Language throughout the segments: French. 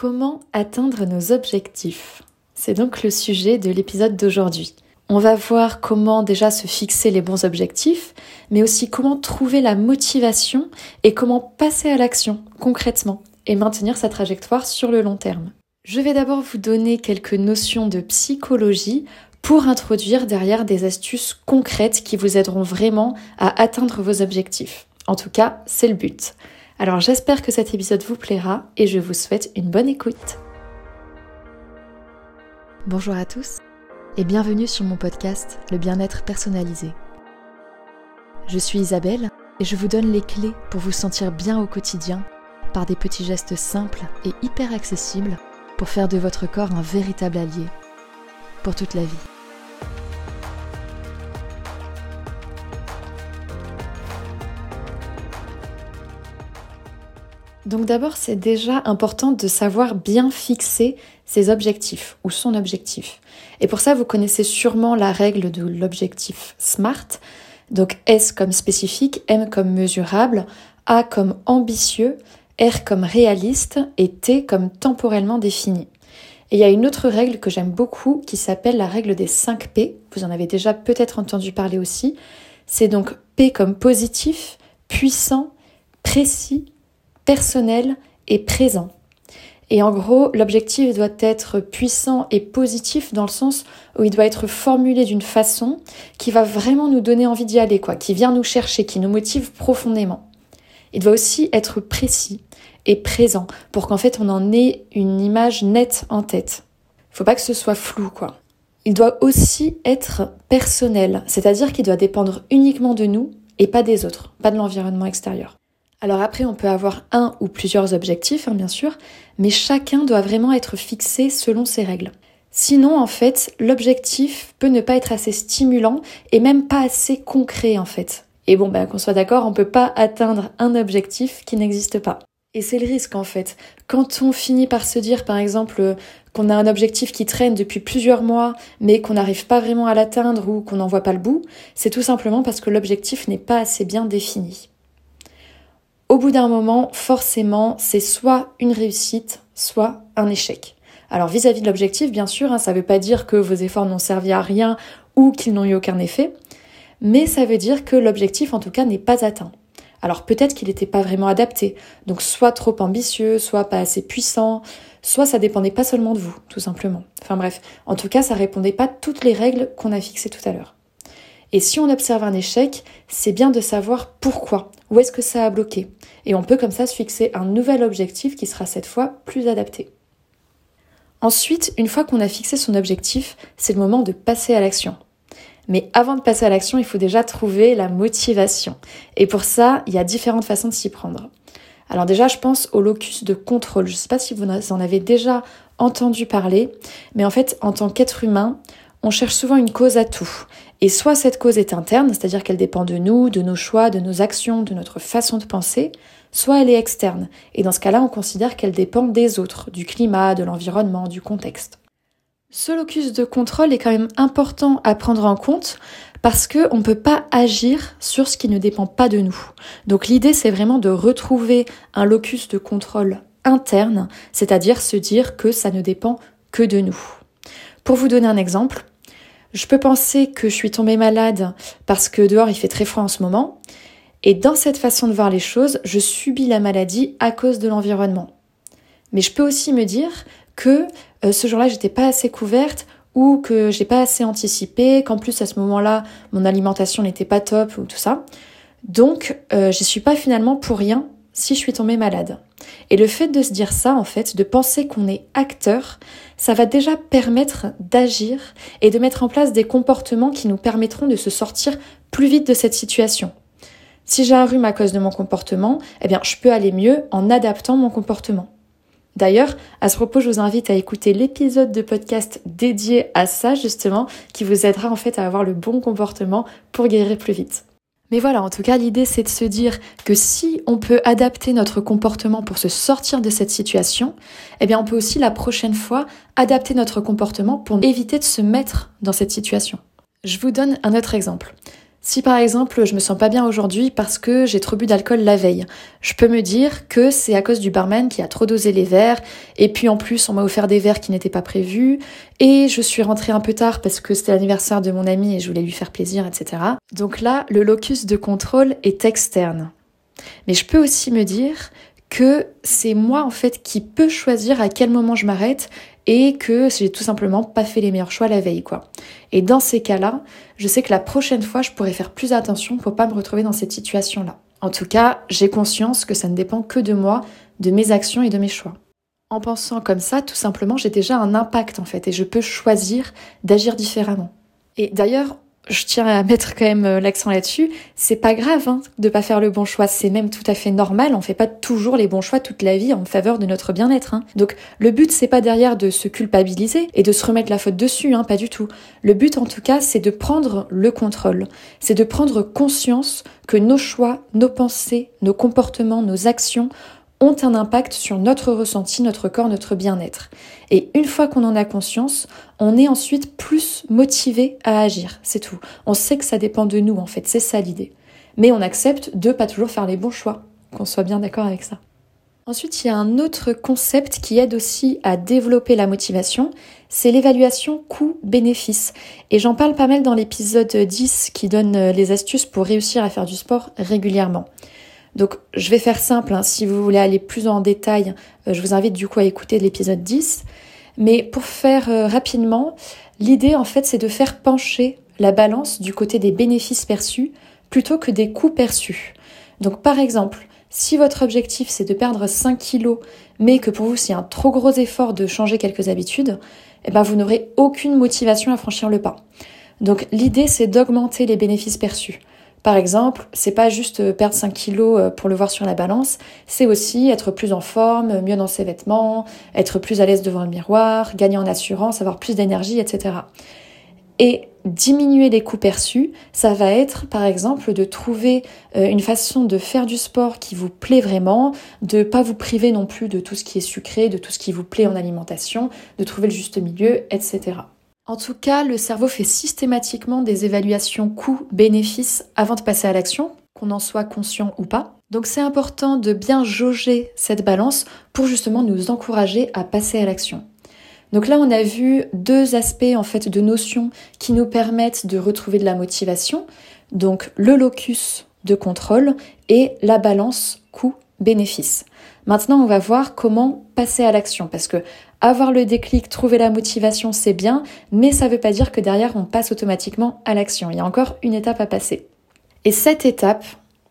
Comment atteindre nos objectifs C'est donc le sujet de l'épisode d'aujourd'hui. On va voir comment déjà se fixer les bons objectifs, mais aussi comment trouver la motivation et comment passer à l'action concrètement et maintenir sa trajectoire sur le long terme. Je vais d'abord vous donner quelques notions de psychologie pour introduire derrière des astuces concrètes qui vous aideront vraiment à atteindre vos objectifs. En tout cas, c'est le but. Alors j'espère que cet épisode vous plaira et je vous souhaite une bonne écoute. Bonjour à tous et bienvenue sur mon podcast Le bien-être personnalisé. Je suis Isabelle et je vous donne les clés pour vous sentir bien au quotidien par des petits gestes simples et hyper accessibles pour faire de votre corps un véritable allié pour toute la vie. Donc d'abord, c'est déjà important de savoir bien fixer ses objectifs ou son objectif. Et pour ça, vous connaissez sûrement la règle de l'objectif SMART. Donc S comme spécifique, M comme mesurable, A comme ambitieux, R comme réaliste et T comme temporellement défini. Et il y a une autre règle que j'aime beaucoup qui s'appelle la règle des 5 P. Vous en avez déjà peut-être entendu parler aussi. C'est donc P comme positif, puissant, précis, personnel et présent. Et en gros, l'objectif doit être puissant et positif dans le sens où il doit être formulé d'une façon qui va vraiment nous donner envie d'y aller, quoi, qui vient nous chercher, qui nous motive profondément. Il doit aussi être précis et présent pour qu'en fait on en ait une image nette en tête. Faut pas que ce soit flou, quoi. Il doit aussi être personnel, c'est-à-dire qu'il doit dépendre uniquement de nous et pas des autres, pas de l'environnement extérieur. Alors après, on peut avoir un ou plusieurs objectifs, hein, bien sûr, mais chacun doit vraiment être fixé selon ses règles. Sinon, en fait, l'objectif peut ne pas être assez stimulant et même pas assez concret, en fait. Et bon, ben, qu'on soit d'accord, on peut pas atteindre un objectif qui n'existe pas. Et c'est le risque, en fait. Quand on finit par se dire, par exemple, qu'on a un objectif qui traîne depuis plusieurs mois, mais qu'on n'arrive pas vraiment à l'atteindre ou qu'on n'en voit pas le bout, c'est tout simplement parce que l'objectif n'est pas assez bien défini au bout d'un moment, forcément, c'est soit une réussite, soit un échec. Alors vis-à-vis de l'objectif, bien sûr, hein, ça ne veut pas dire que vos efforts n'ont servi à rien ou qu'ils n'ont eu aucun effet, mais ça veut dire que l'objectif, en tout cas, n'est pas atteint. Alors peut-être qu'il n'était pas vraiment adapté, donc soit trop ambitieux, soit pas assez puissant, soit ça dépendait pas seulement de vous, tout simplement. Enfin bref, en tout cas, ça répondait pas à toutes les règles qu'on a fixées tout à l'heure. Et si on observe un échec, c'est bien de savoir pourquoi, où est-ce que ça a bloqué? Et on peut comme ça se fixer un nouvel objectif qui sera cette fois plus adapté. Ensuite, une fois qu'on a fixé son objectif, c'est le moment de passer à l'action. Mais avant de passer à l'action, il faut déjà trouver la motivation. Et pour ça, il y a différentes façons de s'y prendre. Alors déjà, je pense au locus de contrôle. Je ne sais pas si vous en avez déjà entendu parler, mais en fait, en tant qu'être humain, on cherche souvent une cause à tout. Et soit cette cause est interne, c'est-à-dire qu'elle dépend de nous, de nos choix, de nos actions, de notre façon de penser, soit elle est externe. Et dans ce cas-là, on considère qu'elle dépend des autres, du climat, de l'environnement, du contexte. Ce locus de contrôle est quand même important à prendre en compte parce qu'on ne peut pas agir sur ce qui ne dépend pas de nous. Donc l'idée, c'est vraiment de retrouver un locus de contrôle interne, c'est-à-dire se dire que ça ne dépend que de nous. Pour vous donner un exemple, je peux penser que je suis tombée malade parce que dehors il fait très froid en ce moment. Et dans cette façon de voir les choses, je subis la maladie à cause de l'environnement. Mais je peux aussi me dire que euh, ce jour-là, j'étais pas assez couverte ou que j'ai pas assez anticipé, qu'en plus à ce moment-là, mon alimentation n'était pas top ou tout ça. Donc, euh, je suis pas finalement pour rien si je suis tombée malade. Et le fait de se dire ça, en fait, de penser qu'on est acteur, ça va déjà permettre d'agir et de mettre en place des comportements qui nous permettront de se sortir plus vite de cette situation. Si j'ai un rhume à cause de mon comportement, eh bien, je peux aller mieux en adaptant mon comportement. D'ailleurs, à ce propos, je vous invite à écouter l'épisode de podcast dédié à ça, justement, qui vous aidera en fait à avoir le bon comportement pour guérir plus vite. Mais voilà, en tout cas, l'idée c'est de se dire que si on peut adapter notre comportement pour se sortir de cette situation, eh bien on peut aussi la prochaine fois adapter notre comportement pour éviter de se mettre dans cette situation. Je vous donne un autre exemple. Si par exemple je me sens pas bien aujourd'hui parce que j'ai trop bu d'alcool la veille, je peux me dire que c'est à cause du barman qui a trop dosé les verres, et puis en plus on m'a offert des verres qui n'étaient pas prévus, et je suis rentrée un peu tard parce que c'était l'anniversaire de mon ami et je voulais lui faire plaisir, etc. Donc là, le locus de contrôle est externe. Mais je peux aussi me dire que c'est moi en fait qui peux choisir à quel moment je m'arrête et que j'ai tout simplement pas fait les meilleurs choix la veille quoi. Et dans ces cas-là, je sais que la prochaine fois je pourrais faire plus attention pour pas me retrouver dans cette situation-là. En tout cas, j'ai conscience que ça ne dépend que de moi, de mes actions et de mes choix. En pensant comme ça, tout simplement, j'ai déjà un impact en fait et je peux choisir d'agir différemment. Et d'ailleurs, je tiens à mettre quand même euh, l'accent là-dessus, c'est pas grave hein, de pas faire le bon choix, c'est même tout à fait normal, on fait pas toujours les bons choix toute la vie en faveur de notre bien-être. Hein. Donc le but c'est pas derrière de se culpabiliser et de se remettre la faute dessus, hein, pas du tout. Le but en tout cas c'est de prendre le contrôle, c'est de prendre conscience que nos choix, nos pensées, nos comportements, nos actions ont un impact sur notre ressenti, notre corps, notre bien-être. Et une fois qu'on en a conscience, on est ensuite plus motivé à agir, c'est tout. On sait que ça dépend de nous en fait, c'est ça l'idée. Mais on accepte de pas toujours faire les bons choix, qu'on soit bien d'accord avec ça. Ensuite, il y a un autre concept qui aide aussi à développer la motivation, c'est l'évaluation coût-bénéfice. Et j'en parle pas mal dans l'épisode 10 qui donne les astuces pour réussir à faire du sport régulièrement. Donc je vais faire simple, hein. si vous voulez aller plus en détail, euh, je vous invite du coup à écouter l'épisode 10. Mais pour faire euh, rapidement, l'idée en fait c'est de faire pencher la balance du côté des bénéfices perçus plutôt que des coûts perçus. Donc par exemple, si votre objectif c'est de perdre 5 kilos, mais que pour vous c'est un trop gros effort de changer quelques habitudes, eh ben vous n'aurez aucune motivation à franchir le pas. Donc l'idée c'est d'augmenter les bénéfices perçus. Par exemple, c'est pas juste euh, perdre 5 kilos euh, pour le voir sur la balance, c'est aussi être plus en forme, mieux dans ses vêtements, être plus à l'aise devant le miroir, gagner en assurance, avoir plus d'énergie, etc. Et diminuer les coûts perçus, ça va être par exemple de trouver euh, une façon de faire du sport qui vous plaît vraiment, de pas vous priver non plus de tout ce qui est sucré, de tout ce qui vous plaît en alimentation, de trouver le juste milieu, etc. En tout cas, le cerveau fait systématiquement des évaluations coûts-bénéfices avant de passer à l'action, qu'on en soit conscient ou pas. Donc c'est important de bien jauger cette balance pour justement nous encourager à passer à l'action. Donc là, on a vu deux aspects en fait de notions qui nous permettent de retrouver de la motivation. Donc le locus de contrôle et la balance coût-bénéfice. Maintenant, on va voir comment passer à l'action parce que avoir le déclic, trouver la motivation, c'est bien, mais ça ne veut pas dire que derrière on passe automatiquement à l'action. Il y a encore une étape à passer. Et cette étape,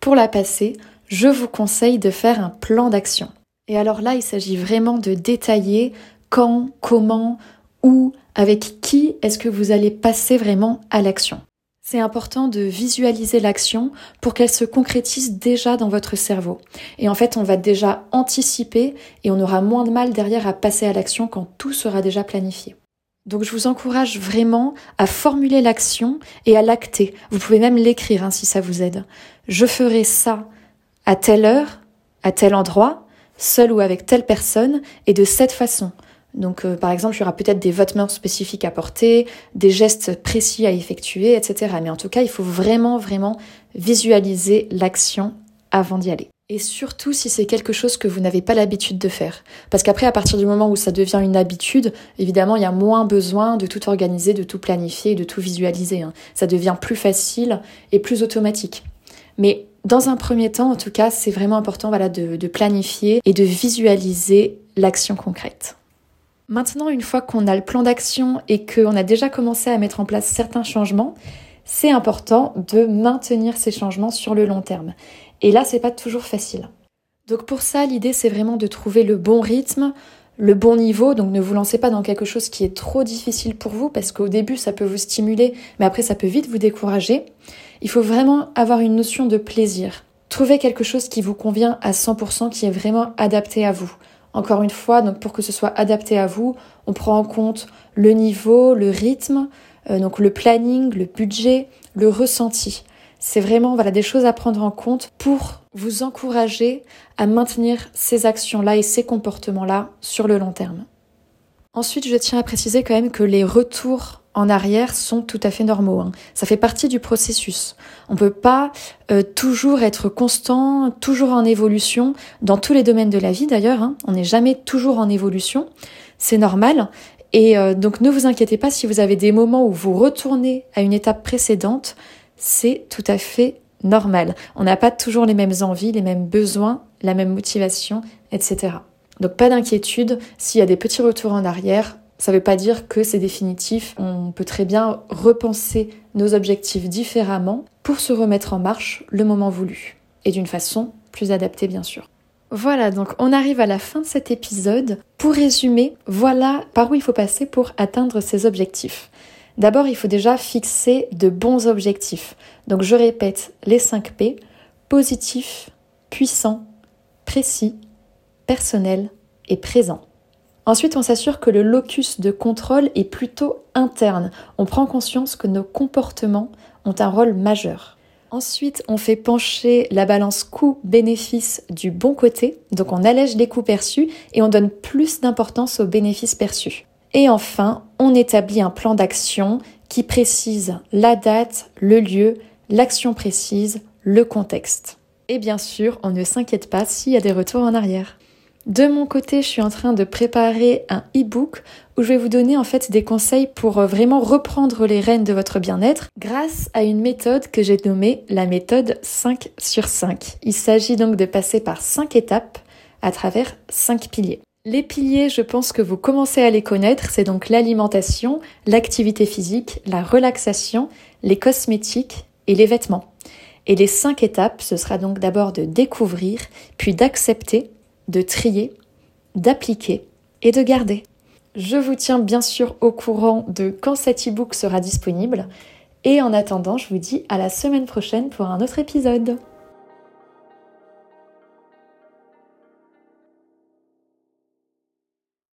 pour la passer, je vous conseille de faire un plan d'action. Et alors là, il s'agit vraiment de détailler quand, comment, où, avec qui est-ce que vous allez passer vraiment à l'action. C'est important de visualiser l'action pour qu'elle se concrétise déjà dans votre cerveau. Et en fait, on va déjà anticiper et on aura moins de mal derrière à passer à l'action quand tout sera déjà planifié. Donc je vous encourage vraiment à formuler l'action et à l'acter. Vous pouvez même l'écrire hein, si ça vous aide. Je ferai ça à telle heure, à tel endroit, seul ou avec telle personne et de cette façon. Donc, euh, par exemple, il y aura peut-être des vêtements spécifiques à porter, des gestes précis à effectuer, etc. Mais en tout cas, il faut vraiment, vraiment visualiser l'action avant d'y aller. Et surtout si c'est quelque chose que vous n'avez pas l'habitude de faire. Parce qu'après, à partir du moment où ça devient une habitude, évidemment, il y a moins besoin de tout organiser, de tout planifier, de tout visualiser. Hein. Ça devient plus facile et plus automatique. Mais dans un premier temps, en tout cas, c'est vraiment important voilà, de planifier et de visualiser l'action concrète. Maintenant, une fois qu'on a le plan d'action et qu'on a déjà commencé à mettre en place certains changements, c'est important de maintenir ces changements sur le long terme. Et là, c'est pas toujours facile. Donc pour ça, l'idée c'est vraiment de trouver le bon rythme, le bon niveau. Donc ne vous lancez pas dans quelque chose qui est trop difficile pour vous parce qu'au début ça peut vous stimuler, mais après ça peut vite vous décourager. Il faut vraiment avoir une notion de plaisir. Trouvez quelque chose qui vous convient à 100%, qui est vraiment adapté à vous. Encore une fois, donc pour que ce soit adapté à vous, on prend en compte le niveau, le rythme, euh, donc le planning, le budget, le ressenti. C'est vraiment voilà des choses à prendre en compte pour vous encourager à maintenir ces actions-là et ces comportements-là sur le long terme. Ensuite, je tiens à préciser quand même que les retours en arrière sont tout à fait normaux. Hein. Ça fait partie du processus. On ne peut pas euh, toujours être constant, toujours en évolution, dans tous les domaines de la vie d'ailleurs. Hein. On n'est jamais toujours en évolution. C'est normal. Et euh, donc ne vous inquiétez pas si vous avez des moments où vous retournez à une étape précédente, c'est tout à fait normal. On n'a pas toujours les mêmes envies, les mêmes besoins, la même motivation, etc. Donc pas d'inquiétude, s'il y a des petits retours en arrière, ça ne veut pas dire que c'est définitif. On peut très bien repenser nos objectifs différemment pour se remettre en marche le moment voulu. Et d'une façon plus adaptée bien sûr. Voilà, donc on arrive à la fin de cet épisode. Pour résumer, voilà par où il faut passer pour atteindre ces objectifs. D'abord, il faut déjà fixer de bons objectifs. Donc je répète les 5 P, positif, puissant, précis, personnel et présent. Ensuite, on s'assure que le locus de contrôle est plutôt interne. On prend conscience que nos comportements ont un rôle majeur. Ensuite, on fait pencher la balance coût-bénéfice du bon côté, donc on allège les coûts perçus et on donne plus d'importance aux bénéfices perçus. Et enfin, on établit un plan d'action qui précise la date, le lieu, l'action précise, le contexte. Et bien sûr, on ne s'inquiète pas s'il y a des retours en arrière. De mon côté, je suis en train de préparer un e-book où je vais vous donner en fait des conseils pour euh, vraiment reprendre les rênes de votre bien-être grâce à une méthode que j'ai nommée la méthode 5 sur 5. Il s'agit donc de passer par 5 étapes à travers 5 piliers. Les piliers, je pense que vous commencez à les connaître, c'est donc l'alimentation, l'activité physique, la relaxation, les cosmétiques et les vêtements. Et les cinq étapes, ce sera donc d'abord de découvrir, puis d'accepter, de trier, d'appliquer et de garder. Je vous tiens bien sûr au courant de quand cet e-book sera disponible. Et en attendant, je vous dis à la semaine prochaine pour un autre épisode.